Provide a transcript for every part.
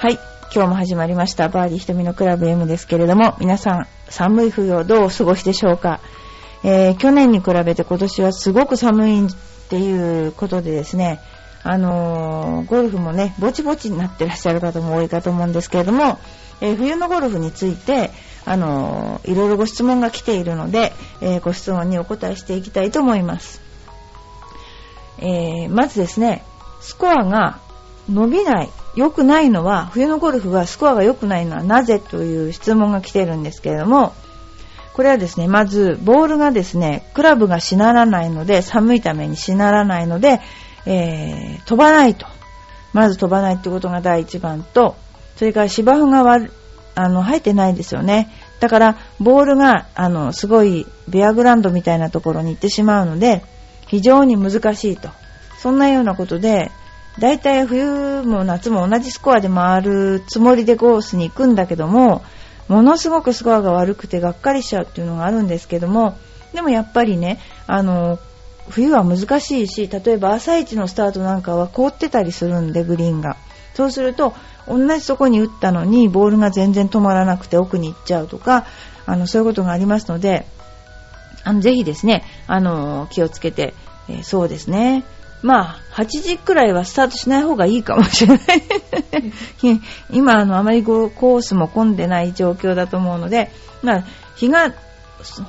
はい。今日も始まりました。バーディー瞳のクラブ M ですけれども、皆さん、寒い冬をどうお過ごしでしょうか、えー、去年に比べて今年はすごく寒いっていうことでですね、あのー、ゴルフもね、ぼちぼちになってらっしゃる方も多いかと思うんですけれども、えー、冬のゴルフについて、あのー、いろいろご質問が来ているので、えご質問にお答えしていきたいと思います。えまずですね、スコアが伸びない、良くないのは、冬のゴルフはスコアが良くないのはなぜという質問が来ているんですけれども、これはですね、まず、ボールがですね、クラブがしならないので、寒いためにしならないので、えー、飛ばないと。まず飛ばないってことが第一番と、それから芝生が割あの、入ってないですよね。だから、ボールが、あの、すごい、ベアグランドみたいなところに行ってしまうので、非常に難しいと。そんなようなことで、だいたい冬も夏も同じスコアで回るつもりでコースに行くんだけども、ものすごくスコアが悪くてがっかりしちゃうっていうのがあるんですけども、でもやっぱりね、あの、冬は難しいし、例えば朝一のスタートなんかは凍ってたりするんで、グリーンが。そうすると、同じとこに打ったのに、ボールが全然止まらなくて奥に行っちゃうとか、あの、そういうことがありますので、あの、ぜひですね、あの、気をつけて、えー、そうですね、まあ、8時くらいはスタートしない方がいいかもしれない 今、あの、あまりコースも混んでない状況だと思うので、まあ、日が、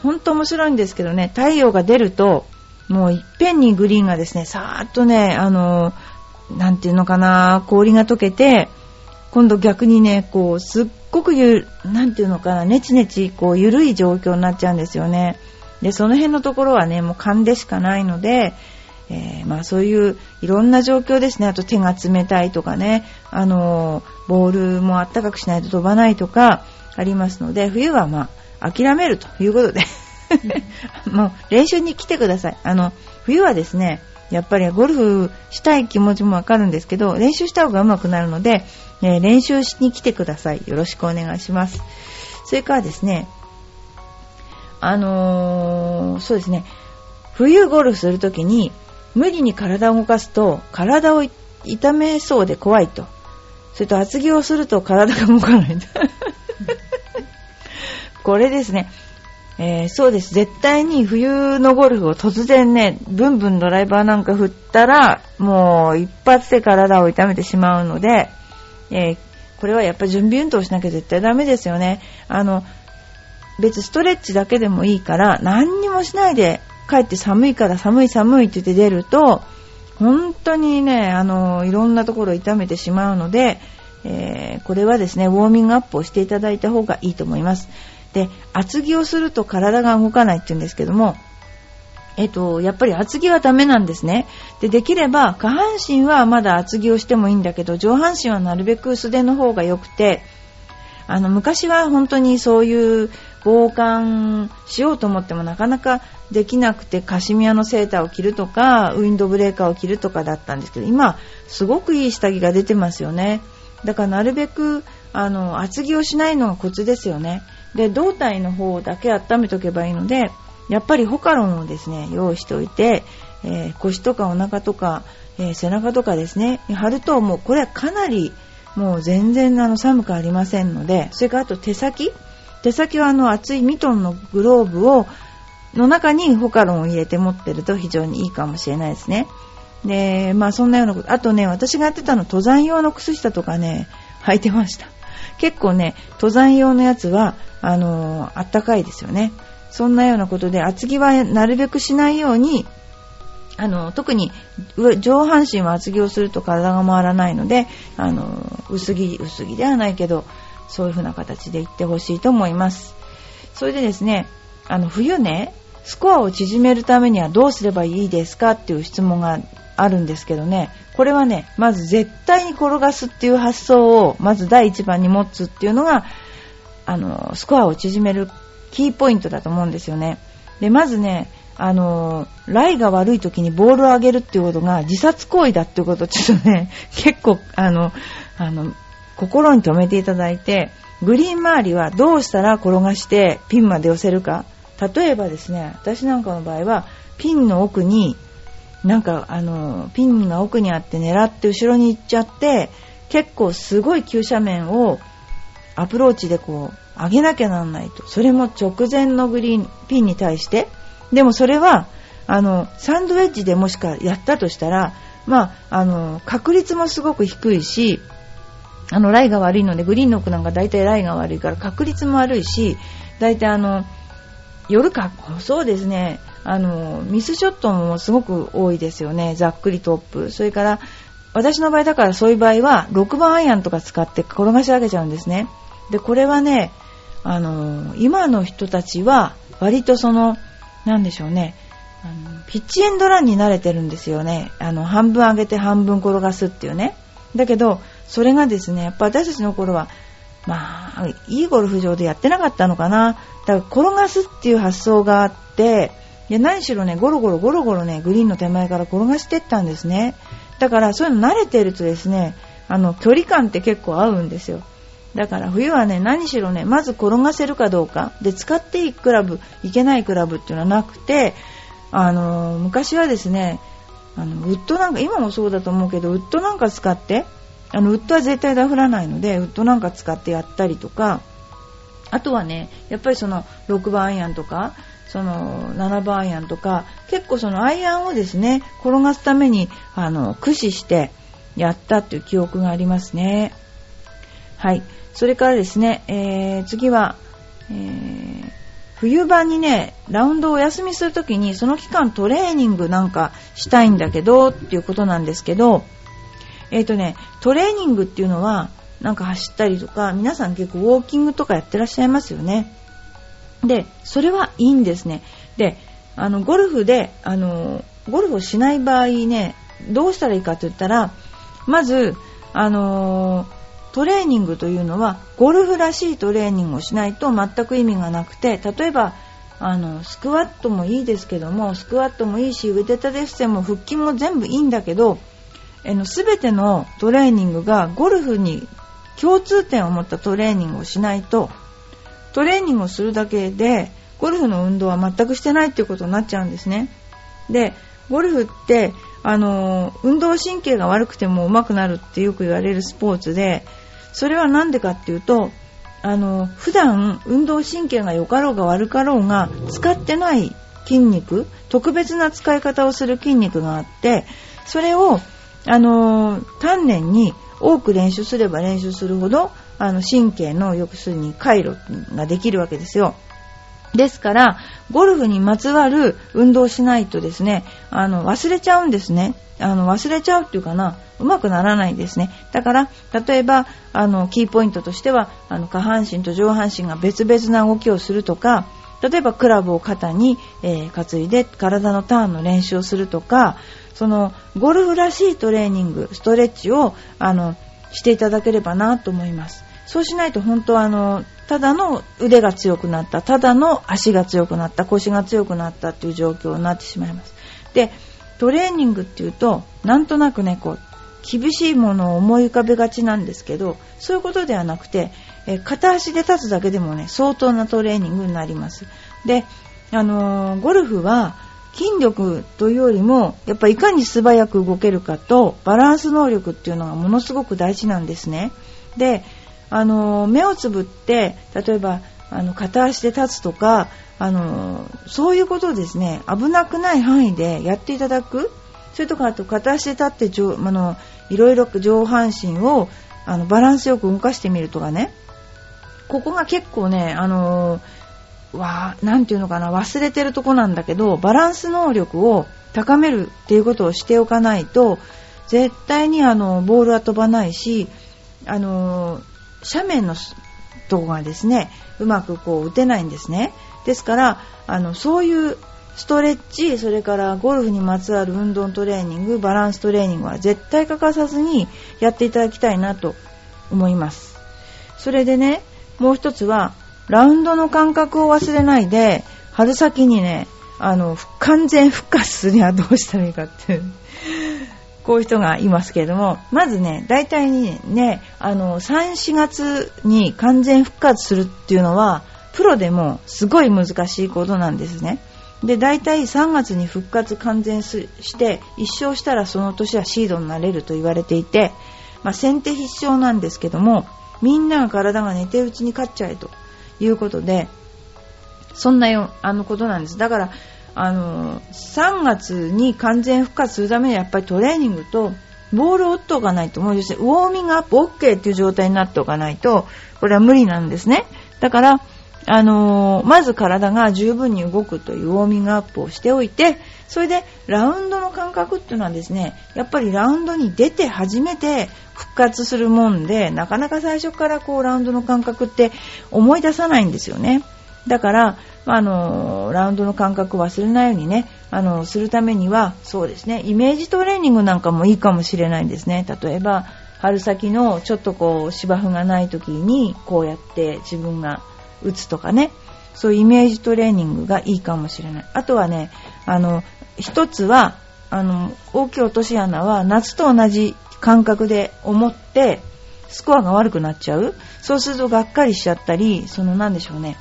本当面白いんですけどね、太陽が出ると、もういっぺんにグリーンがですね、さーっとね、あの、なんていうのかな、氷が溶けて、今度逆にね、こう、すっごくゆ、なんていうのかな、ネチネチ、こう、ゆるい状況になっちゃうんですよね。で、その辺のところはね、もう勘でしかないので、えー、まあそういういろんな状況ですね。あと手が冷たいとかね、あのボールもあったかくしないと飛ばないとかありますので、冬はまあ諦めるということで もう練習に来てください。あの、冬はですね、やっぱりゴルフしたい気持ちもわかるんですけど、練習した方が上手くなるので、えー、練習しに来てください。よろしくお願いします。それからですね、あのー、そうですね、冬ゴルフするときに、無理に体を動かすと体を痛めそうで怖いと。それと厚着をすると体が動かない。これですね。えー、そうです。絶対に冬のゴルフを突然ね、ブンブンドライバーなんか振ったら、もう一発で体を痛めてしまうので、えー、これはやっぱ準備運動しなきゃ絶対ダメですよね。あの、別ストレッチだけでもいいから、何にもしないで帰って寒いから寒い寒いって言って出ると、本当にね、あの、いろんなところを痛めてしまうので、えー、これはですね、ウォーミングアップをしていただいた方がいいと思います。で、厚着をすると体が動かないって言うんですけども、えっと、やっぱり厚着はダメなんですね。で、できれば下半身はまだ厚着をしてもいいんだけど、上半身はなるべく素手の方が良くて、あの、昔は本当にそういう防寒しようと思ってもなかなかできなくてカシミヤのセーターを着るとかウィンドブレーカーを着るとかだったんですけど今すごくいい下着が出てますよね。だからなるべくあの厚着をしないのがコツですよね。で胴体の方だけ温めとけばいいのでやっぱりホカロンをですね用意しておいて、えー、腰とかお腹とか、えー、背中とかですね貼るともうこれはかなりもう全然あの寒くありませんのでそれからあと手先。手先はあの厚いミトンのグローブをの中にホカロンを入れて持ってると非常にいいかもしれないですね。で、まあそんなようなこと。あとね、私がやってたの登山用の靴下とかね、履いてました。結構ね、登山用のやつは、あの、あったかいですよね。そんなようなことで、厚着はなるべくしないように、あの、特に上半身は厚着をすると体が回らないので、あの、薄着、薄着ではないけど、そういう風な形でいってほしいと思います。それでですね、あの、冬ね、スコアを縮めるためにはどうすればいいですかっていう質問があるんですけどね、これはね、まず絶対に転がすっていう発想を、まず第一番に持つっていうのが、あの、スコアを縮めるキーポイントだと思うんですよね。で、まずね、あの、ライが悪い時にボールを上げるっていうことが自殺行為だっていうことをちょっとね、結構、あの、あの、心に留めていただいて、グリーン周りはどうしたら転がしてピンまで寄せるか。例えばですね、私なんかの場合は、ピンの奥に、なんか、あの、ピンが奥にあって狙って後ろに行っちゃって、結構すごい急斜面をアプローチでこう上げなきゃなんないと。それも直前のグリーンピンに対して。でもそれは、あの、サンドウェッジでもしかやったとしたら、まあ、あの、確率もすごく低いし、あの、ライが悪いので、グリーンの奥なんか大体ライが悪いから確率も悪いし、大体あの、夜か、そうですね、あの、ミスショットもすごく多いですよね。ざっくりトップ。それから、私の場合だからそういう場合は、6番アイアンとか使って転がし上げちゃうんですね。で、これはね、あの、今の人たちは、割とその、なんでしょうね、あのピッチエンドランに慣れてるんですよね。あの、半分上げて半分転がすっていうね。だけど、それがですね、やっぱ私たちの頃は、まあ、いいゴルフ場でやってなかったのかな。だから転がすっていう発想があって、で何しろね、ゴロゴロゴロゴロね、グリーンの手前から転がしてったんですね。だからそういうの慣れてるとですね、あの、距離感って結構合うんですよ。だから冬はね、何しろね、まず転がせるかどうか。で、使っていいクラブ、いけないクラブっていうのはなくて、あの、昔はですね、あの、ウッドなんか、今もそうだと思うけど、ウッドなんか使って、あの、ウッドは絶対ダフらないので、ウッドなんか使ってやったりとか、あとはね、やっぱりその6番アイアンとか、その7番アイアンとか、結構そのアイアンをですね、転がすために、あの、駆使してやったっていう記憶がありますね。はい。それからですね、えー、次は、えー、冬場にね、ラウンドをお休みするときに、その期間トレーニングなんかしたいんだけど、っていうことなんですけど、えっ、ー、とね、トレーニングっていうのは、なんか走ったりとか、皆さん結構ウォーキングとかやってらっしゃいますよね。で、それはいいんですね。で、あの、ゴルフで、あの、ゴルフをしない場合ね、どうしたらいいかと言ったら、まず、あのトレーニングというのは、ゴルフらしいトレーニングをしないと全く意味がなくて、例えば、あの、スクワットもいいですけども、スクワットもいいし、腕立て伏せも腹筋も全部いいんだけど、あの、すべてのトレーニングがゴルフに共通点を持ったトレーニングをしないと、トレーニングをするだけで、ゴルフの運動は全くしてないっていうことになっちゃうんですね。で、ゴルフって、あの、運動神経が悪くても上手くなるってよく言われるスポーツで、それはなんでかっていうと、あの、普段運動神経が良かろうが悪かろうが使ってない筋肉、特別な使い方をする筋肉があって、それを、あの、丹念に多く練習すれば練習するほど、あの、神経の、要するに回路ができるわけですよ。ですから、ゴルフにまつわる運動をしないとですね、あの、忘れちゃうんですね。あの、忘れちゃうっていうかな、うまくならないですね。だから、例えば、あの、キーポイントとしては、あの、下半身と上半身が別々な動きをするとか、例えばクラブを肩に、えー、担いで体のターンの練習をするとか、その、ゴルフらしいトレーニング、ストレッチを、あの、していただければなと思います。そうしないと本当はあの、ただの腕が強くなった、ただの足が強くなった、腰が強くなったっていう状況になってしまいます。で、トレーニングっていうと、なんとなくね、こう、厳しいものを思い浮かべがちなんですけど、そういうことではなくて、え片足で立つだけでもね、相当なトレーニングになります。で、あのー、ゴルフは、筋力というよりも、やっぱいかに素早く動けるかと、バランス能力っていうのがものすごく大事なんですね。で、あの目をつぶって例えばあの片足で立つとかあのそういうことをですね危なくない範囲でやっていただくそれとかあと片足で立って上あのいろいろ上半身をあのバランスよく動かしてみるとかねここが結構ねあのわなんていうのかな忘れてるとこなんだけどバランス能力を高めるっていうことをしておかないと絶対にあのボールは飛ばないしあの斜面のとこがですね、うまくこう打てないんですね。ですから、あの、そういうストレッチ、それからゴルフにまつわる運動トレーニング、バランストレーニングは絶対欠かさずにやっていただきたいなと思います。それでね、もう一つは、ラウンドの感覚を忘れないで、春先にね、あの、完全復活するにはどうしたらいいかって こういう人がいますけれども、まずね、大体にね、あの、3、4月に完全復活するっていうのは、プロでもすごい難しいことなんですね。で、大体3月に復活完全して、一生したらその年はシードになれると言われていて、まあ、先手必勝なんですけども、みんなが体が寝てるうちに勝っちゃえということで、そんなよ、あのことなんです。だから、あの、3月に完全復活するためにはやっぱりトレーニングと、ボールを打っておかないと、もう要するにウォーミングアップ OK っていう状態になっておかないと、これは無理なんですね。だから、あのー、まず体が十分に動くというウォーミングアップをしておいて、それでラウンドの感覚っていうのはですね、やっぱりラウンドに出て初めて復活するもんで、なかなか最初からこうラウンドの感覚って思い出さないんですよね。だから、あのラウンドの感覚忘れないようにね、あのするためには、そうですね、イメージトレーニングなんかもいいかもしれないんですね。例えば、春先のちょっとこう芝生がない時にこうやって自分が打つとかね、そういうイメージトレーニングがいいかもしれない。あとはね、あの、一つは、あの、大きい落とし穴は夏と同じ感覚で思って、スコアが悪くなっちゃう。そうするとがっかりしちゃったり、そのなんでしょうね。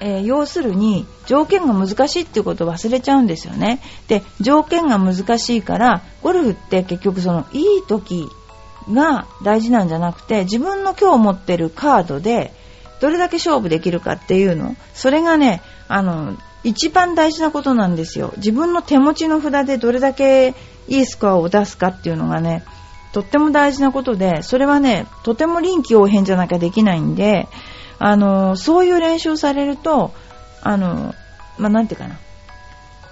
えー、要するに条件が難しいっていうことを忘れちゃうんですよね。で、条件が難しいから、ゴルフって結局そのいい時が大事なんじゃなくて、自分の今日持ってるカードでどれだけ勝負できるかっていうの、それがね、あの、一番大事なことなんですよ。自分の手持ちの札でどれだけいいスコアを出すかっていうのがね、とっても大事なことで、それはね、とても臨機応変じゃなきゃできないんで、あの、そういう練習をされると、あの、まあ、なんていうかな。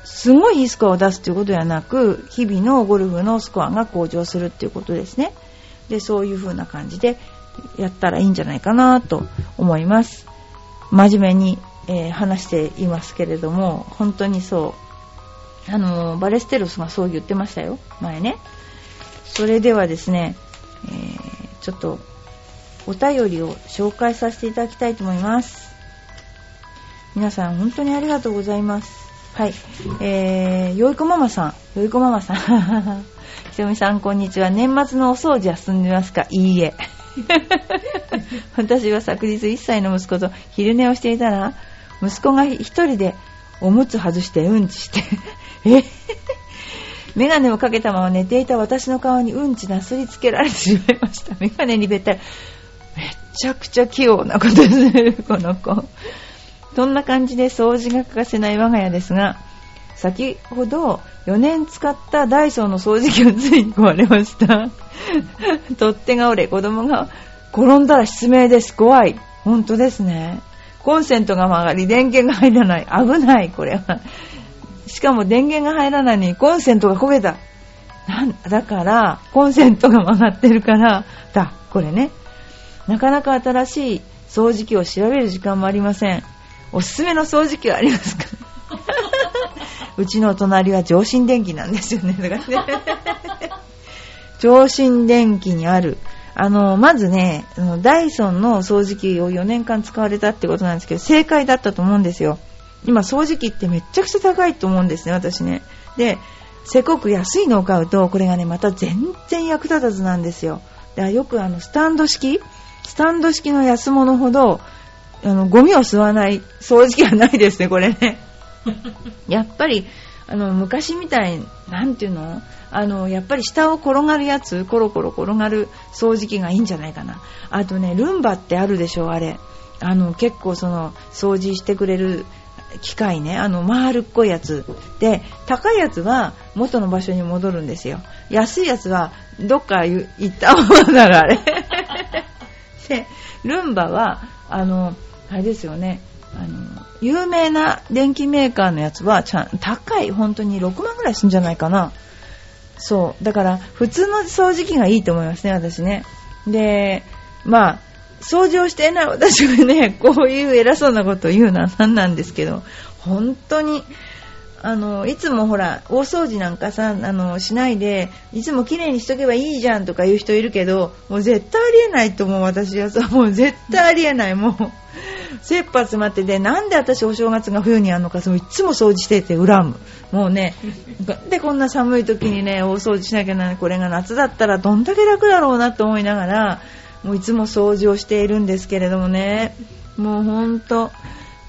すごいいいスコアを出すということではなく、日々のゴルフのスコアが向上するっていうことですね。で、そういう風な感じでやったらいいんじゃないかなと思います。真面目に、えー、話していますけれども、本当にそう。あの、バレステロスがそう言ってましたよ、前ね。それではですね、えー、ちょっとお便りを紹介させていただきたいと思います。皆さん本当にありがとうございます。はい。えー、よいこママさん。よいこママさん。ひとみさん、こんにちは。年末のお掃除は済んでますか？いいえ。私は昨日1歳の息子と昼寝をしていたら、息子が一人でおむつ外してうんちして、え？メガネをかけたまま寝ていた私の顔にうんちなすりつけられてしまいました。メガネにべったり。めちゃくちゃ器用なことする、この子。そんな感じで掃除が欠かせない我が家ですが、先ほど4年使ったダイソーの掃除機がついに壊れました。取っ手が折れ、子供が転んだら失明です。怖い。本当ですね。コンセントが曲がり、電源が入らない。危ない、これは。しかも電源が入らないのにコンセントが焦げた。なんだから、コンセントが曲がってるから、だ、これね。なかなか新しい掃除機を調べる時間もありません。おすすめの掃除機はありますか？うちの隣は上新電機なんですよね。だからね上新電機にある。あの、まずね、ダイソンの掃除機を4年間使われたってことなんですけど、正解だったと思うんですよ。今、掃除機ってめっちゃくちゃ高いと思うんですね、私ね。で、せこく安いのを買うと、これがね、また全然役立たずなんですよ。だからよくあの、スタンド式スタンド式の安物ほど、あの、ゴミを吸わない掃除機はないですね、これね。やっぱり、あの、昔みたい、なんていうの？あの、やっぱり下を転がるやつ、コロコロ転がる掃除機がいいんじゃないかな。あとね、ルンバってあるでしょ、あれ。あの、結構その、掃除してくれる機械ね、あの、丸っこいやつ。で、高いやつは元の場所に戻るんですよ。安いやつは、どっか行ったままだら、あれ。で、ルンバは、あの、あれですよね、あの、有名な電気メーカーのやつは、ちゃん、高い、本当に6万ぐらいするんじゃないかな。そう。だから、普通の掃除機がいいと思いますね、私ね。で、まあ、掃除をしていない私がね、こういう偉そうなことを言うのは何なんですけど、本当に、あの、いつもほら、大掃除なんかさ、あの、しないで、いつも綺麗にしとけばいいじゃんとか言う人いるけど、もう絶対ありえないと思う、私はさ、もう絶対ありえない、もう。切羽詰まってで、なんで私お正月が冬にあるのか、そのいつも掃除してて恨む。もうね、でこんな寒い時にね、大掃除しなきゃならない、これが夏だったらどんだけ楽だろうなと思いながら、もういつも掃除をしているんですけれどもね、もうほんと、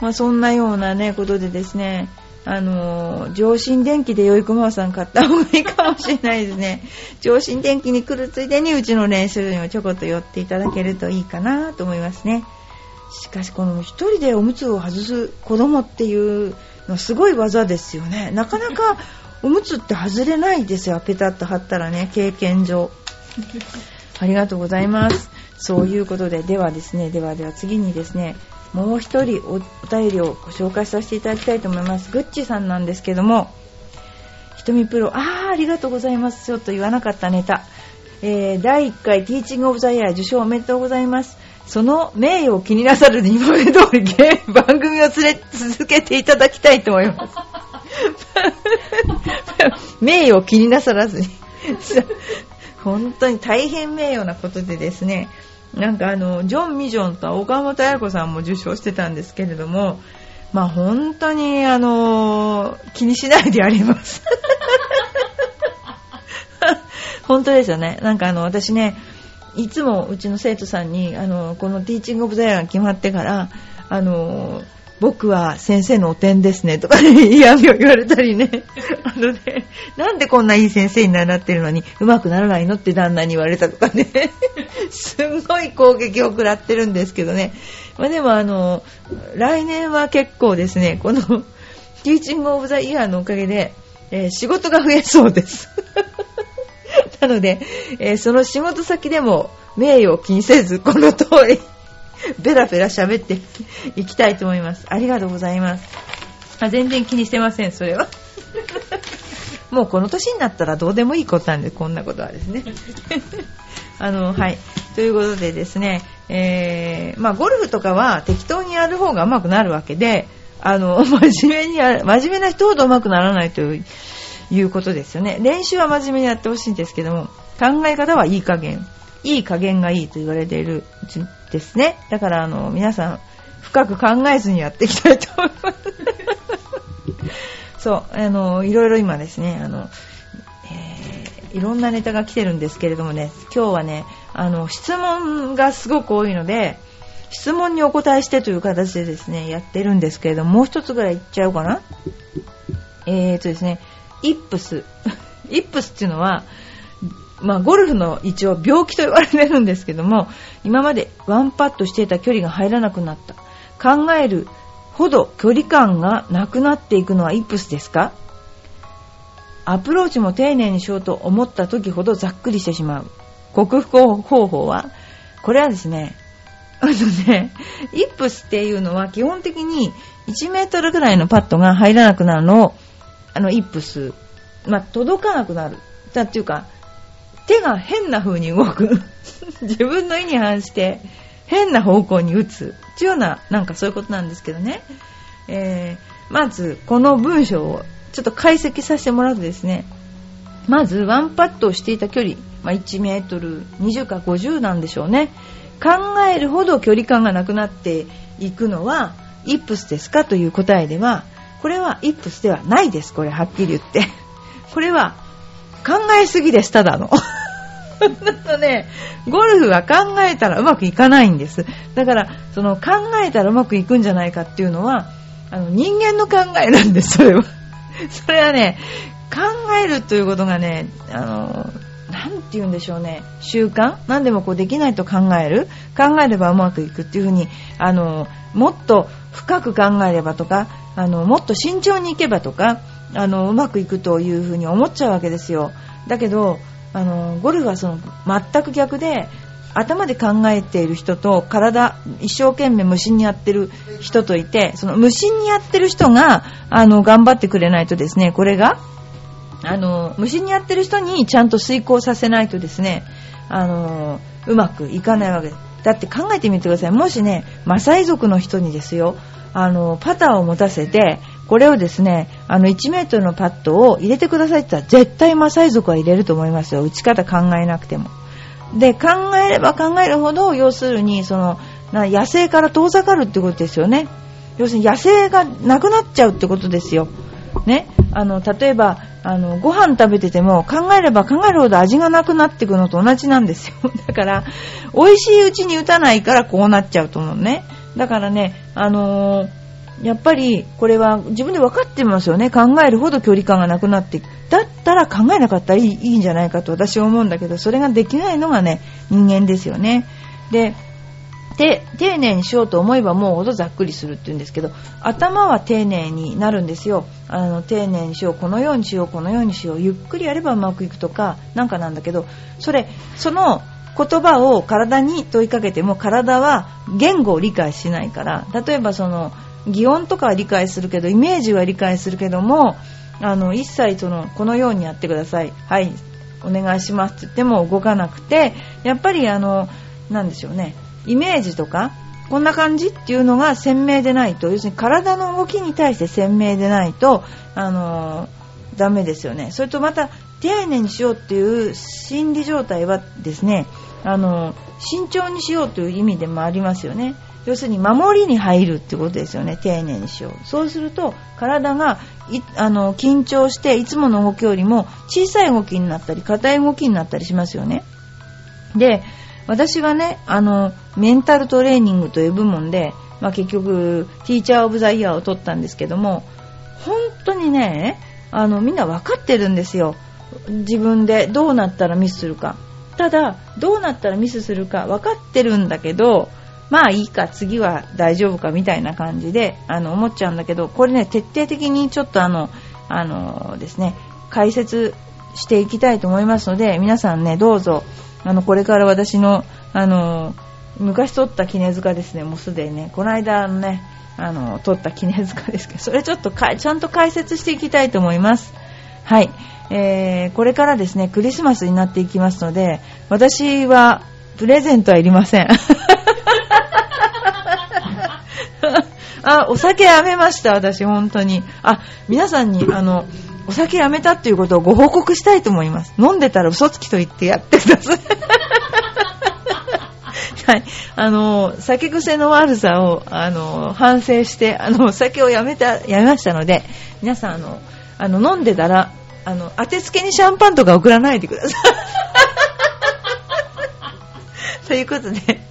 まあそんなようなね、ことでですね、あの、上新電機で良い駒場さん買った方がいいかもしれないですね。上新電機に来るついでにうちの練習にもちょこっと寄っていただけるといいかなと思いますね。しかしこの一人でおむつを外す子供っていうのはすごい技ですよね。なかなか おむつって外れないですよ。ペタッと貼ったらね、経験上。ありがとうございます。そういうことで、ではですね、ではでは次にですね、もう一人お便りをご紹介させていただきたいと思います。グッチさんなんですけども、ひとみプロ、あー、ありがとうございます。ちょっと言わなかったネタ。えー、第1回ティーチングオブザイヤー受賞おめでとうございます。その名誉を気になさる今まで通り番組を連れ続けていただきたいと思います。名誉を気になさらずに 本当に大変名誉なことでですね、なんかあの、ジョン・ミジョンと岡本彩子さんも受賞してたんですけれども、まあ本当にあの、気にしないでやります。本当ですよね。なんかあの、私ね、いつもうちの生徒さんに、あの、このティーチングオブザイヤーが決まってから、あの、僕は先生のお点ですねとかね、嫌味を言われたりね。あのね、なんでこんないい先生に習ってるのに上手くならないのって旦那に言われたとかね。すんごい攻撃を食らってるんですけどね。まあでもあの、来年は結構ですね、このティーチングオブザイヤーのおかげで、えー、仕事が増えそうです。なので、えー、その仕事先でも名誉を気にせず、この通りベラベラ喋っていきたいと思います。ありがとうございます。あ全然気にしてません、それは。もうこの年になったらどうでもいいことなんで、こんなことはですね。あの、はい。ということでですね、えー、まあ、ゴルフとかは適当にやる方が上手くなるわけで、あの、真面目に、真面目な人ほど上手くならないといういうことですよね。練習は真面目にやってほしいんですけども、考え方はいい加減。いい加減がいいと言われているんですね。だから、あの、皆さん、深く考えずにやっていきたいと思います。そう、あの、いろいろ今ですね、あの、えー、いろんなネタが来てるんですけれどもね、今日はね、あの、質問がすごく多いので、質問にお答えしてという形でですね、やってるんですけれども、もう一つぐらい言っちゃおうかな。えーとですね、イップス。イップスっていうのは、まあ、ゴルフの一応病気と言われてるんですけども、今までワンパットしていた距離が入らなくなった。考えるほど距離感がなくなっていくのはイップスですか？アプローチも丁寧にしようと思った時ほどざっくりしてしまう。克服方法は？これはですね、あのね、イップスっていうのは基本的に1メートルぐらいのパットが入らなくなるのを、あの、イップス、まあ、届かなくなる。だっていうか、手が変な風に動く。自分の意に反して変な方向に打つ。っていうような、なんかそういうことなんですけどね。えー、まず、この文章をちょっと解析させてもらうとですね、まず、ワンパットをしていた距離、まあ、1メートル20か50なんでしょうね。考えるほど距離感がなくなっていくのは、イップスですか？という答えでは、これはイップスではないです。これはっきり言って。これは考えすぎです、ただの。だとね、ゴルフは考えたらうまくいかないんです。だから、その考えたらうまくいくんじゃないかっていうのは、あの人間の考えなんです、それは。それはね、考えるということがね、あの、なんて言うんでしょうね、習慣？何でもこうできないと考える？考えればうまくいくっていうふうに、あの、もっと深く考えればとか、あの、もっと慎重にいけばとか、あの、うまくいくというふうに思っちゃうわけですよ。だけど、あのゴルフはその全く逆で頭で考えている人と体一生懸命無心にやってる人といてその無心にやってる人があの頑張ってくれないとですねこれがあの無心にやってる人にちゃんと遂行させないとですねあのうまくいかないわけだって考えてみてくださいもしねマサイ族の人にですよあのパターを持たせてこれをですね、あの1メートルのパッドを入れてくださいって言ったら絶対マサイ族は入れると思いますよ。打ち方考えなくても。で、考えれば考えるほど、要するに、そのな、野生から遠ざかるってことですよね。要するに野生がなくなっちゃうってことですよ。ね。あの、例えば、あの、ご飯食べてても考えれば考えるほど味がなくなっていくのと同じなんですよ。だから、美味しいうちに打たないからこうなっちゃうと思うね。だからね、あのーやっぱりこれは自分で分かってますよね。考えるほど距離感がなくなっていく。だったら考えなかったらいいいいんじゃないかと私は思うんだけど、それができないのがね、人間ですよね。で、で丁寧にしようと思えばもうほどざっくりするって言うんですけど頭は丁寧になるんですよ。あの丁寧にしようこのようにしようこのようにしようゆっくりやればうまくいくとかなんかなんだけどそれその言葉を体に問いかけても体は言語を理解しないから。例えばその擬音とかは理解するけどイメージは理解するけどもあの一切そのこのようにやってください。はいお願いしますって言っても動かなくてやっぱりあのなんでしょうね。イメージとかこんな感じっていうのが鮮明でないと要するに体の動きに対して鮮明でないとあのー、ダメですよね。それとまた丁寧にしようっていう心理状態はですねあのー、慎重にしようという意味でもありますよね。要するに守りに入るってことですよね。丁寧にしよう。そうすると体があの緊張していつもの動きよりも小さい動きになったり硬い動きになったりしますよね。で私はね、あの、メンタルトレーニングという部門で、まあ、結局、ティーチャーオブザイヤーを取ったんですけども、本当にね、あの、みんな分かってるんですよ。自分でどうなったらミスするか。ただ、どうなったらミスするか分かってるんだけど、まあいいか、次は大丈夫かみたいな感じで、あの、思っちゃうんだけど、これね、徹底的にちょっとあの、あのですね、解説していきたいと思いますので、皆さんね、どうぞ、あの、これから私の、あの、昔撮った絹塚ですね、もうすでにね、この間のね、あの、撮った絹塚ですけど、それちょっとかちゃんと解説していきたいと思います。はい。えー、これからですね、クリスマスになっていきますので、私は、プレゼントはいりません。あ、お酒やめました、私、本当に。あ、皆さんに、あの、お酒やめたっていうことをご報告したいと思います。飲んでたら嘘つきと言ってやってください。はい。あの、酒癖の悪さを、あの、反省して、あの、お酒をやめた、やめましたので、皆さん、あの、あの、飲んでたら、あの、当てつけにシャンパンとか送らないでください。ということで、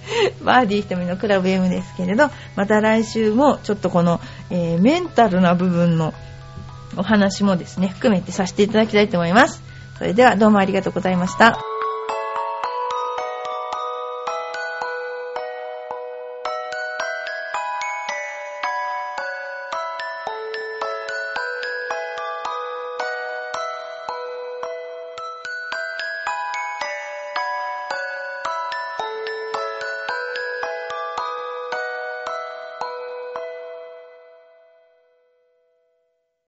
バーディー瞳のクラブ M ですけれど、また来週もちょっとこの、えー、メンタルな部分のお話もですね、含めてさせていただきたいと思います。それではどうもありがとうございました。